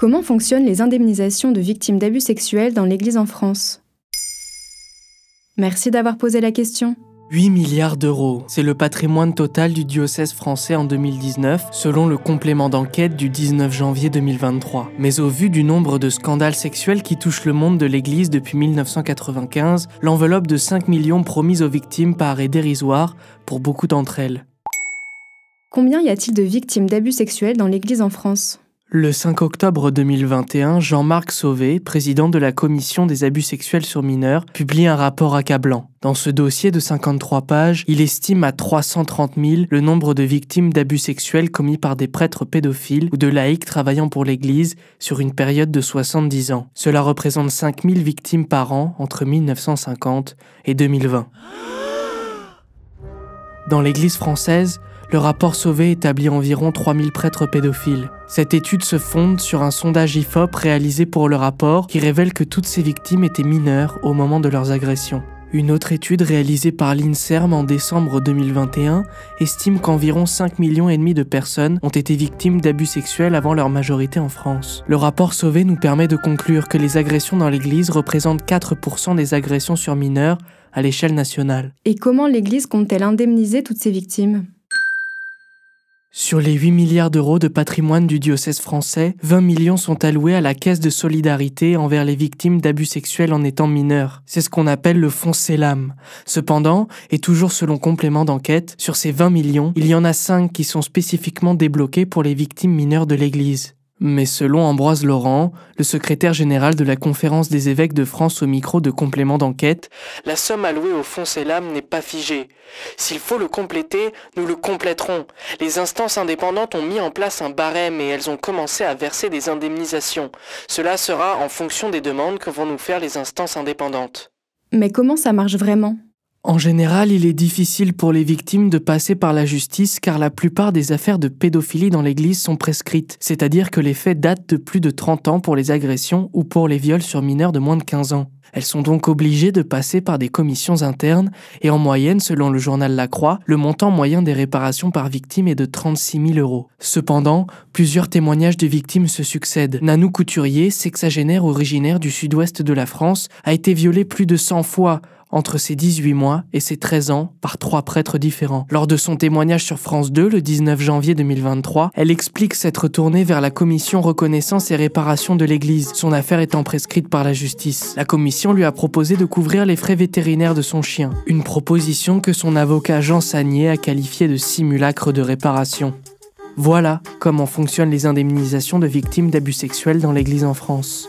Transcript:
Comment fonctionnent les indemnisations de victimes d'abus sexuels dans l'Église en France? Merci d'avoir posé la question. 8 milliards d'euros, c'est le patrimoine total du diocèse français en 2019, selon le complément d'enquête du 19 janvier 2023. Mais au vu du nombre de scandales sexuels qui touchent le monde de l'Église depuis 1995, l'enveloppe de 5 millions promise aux victimes paraît dérisoire pour beaucoup d'entre elles. Combien y a-t-il de victimes d'abus sexuels dans l'Église en France? Le 5 octobre 2021, Jean-Marc Sauvé, président de la commission des abus sexuels sur mineurs, publie un rapport accablant. Dans ce dossier de 53 pages, il estime à 330 000 le nombre de victimes d'abus sexuels commis par des prêtres pédophiles ou de laïcs travaillant pour l'Église sur une période de 70 ans. Cela représente 5 000 victimes par an entre 1950 et 2020. Dans l'Église française, le rapport Sauvé établit environ 3000 prêtres pédophiles. Cette étude se fonde sur un sondage IFOP réalisé pour le rapport qui révèle que toutes ces victimes étaient mineures au moment de leurs agressions. Une autre étude réalisée par l'INSERM en décembre 2021 estime qu'environ 5 millions et demi de personnes ont été victimes d'abus sexuels avant leur majorité en France. Le rapport Sauvé nous permet de conclure que les agressions dans l'Église représentent 4% des agressions sur mineurs à l'échelle nationale. Et comment l'Église compte-t-elle indemniser toutes ces victimes? Sur les 8 milliards d'euros de patrimoine du diocèse français, 20 millions sont alloués à la caisse de solidarité envers les victimes d'abus sexuels en étant mineurs. C'est ce qu'on appelle le fonds CELAM. Cependant, et toujours selon complément d'enquête, sur ces 20 millions, il y en a 5 qui sont spécifiquement débloqués pour les victimes mineures de l'Église. Mais selon Ambroise Laurent, le secrétaire général de la Conférence des évêques de France au micro de complément d'enquête, la somme allouée au fonds CELAM n'est pas figée. S'il faut le compléter, nous le compléterons. Les instances indépendantes ont mis en place un barème et elles ont commencé à verser des indemnisations. Cela sera en fonction des demandes que vont nous faire les instances indépendantes. Mais comment ça marche vraiment? En général, il est difficile pour les victimes de passer par la justice car la plupart des affaires de pédophilie dans l'Église sont prescrites, c'est-à-dire que les faits datent de plus de 30 ans pour les agressions ou pour les viols sur mineurs de moins de 15 ans. Elles sont donc obligées de passer par des commissions internes et en moyenne, selon le journal La Croix, le montant moyen des réparations par victime est de 36 000 euros. Cependant, plusieurs témoignages de victimes se succèdent. Nanou Couturier, sexagénaire originaire du sud-ouest de la France, a été violée plus de 100 fois entre ses 18 mois et ses 13 ans par trois prêtres différents. Lors de son témoignage sur France 2 le 19 janvier 2023, elle explique s'être tournée vers la commission reconnaissance et réparation de l'Église, son affaire étant prescrite par la justice. La commission lui a proposé de couvrir les frais vétérinaires de son chien, une proposition que son avocat Jean Sagnier a qualifiée de simulacre de réparation. Voilà comment fonctionnent les indemnisations de victimes d'abus sexuels dans l'Église en France.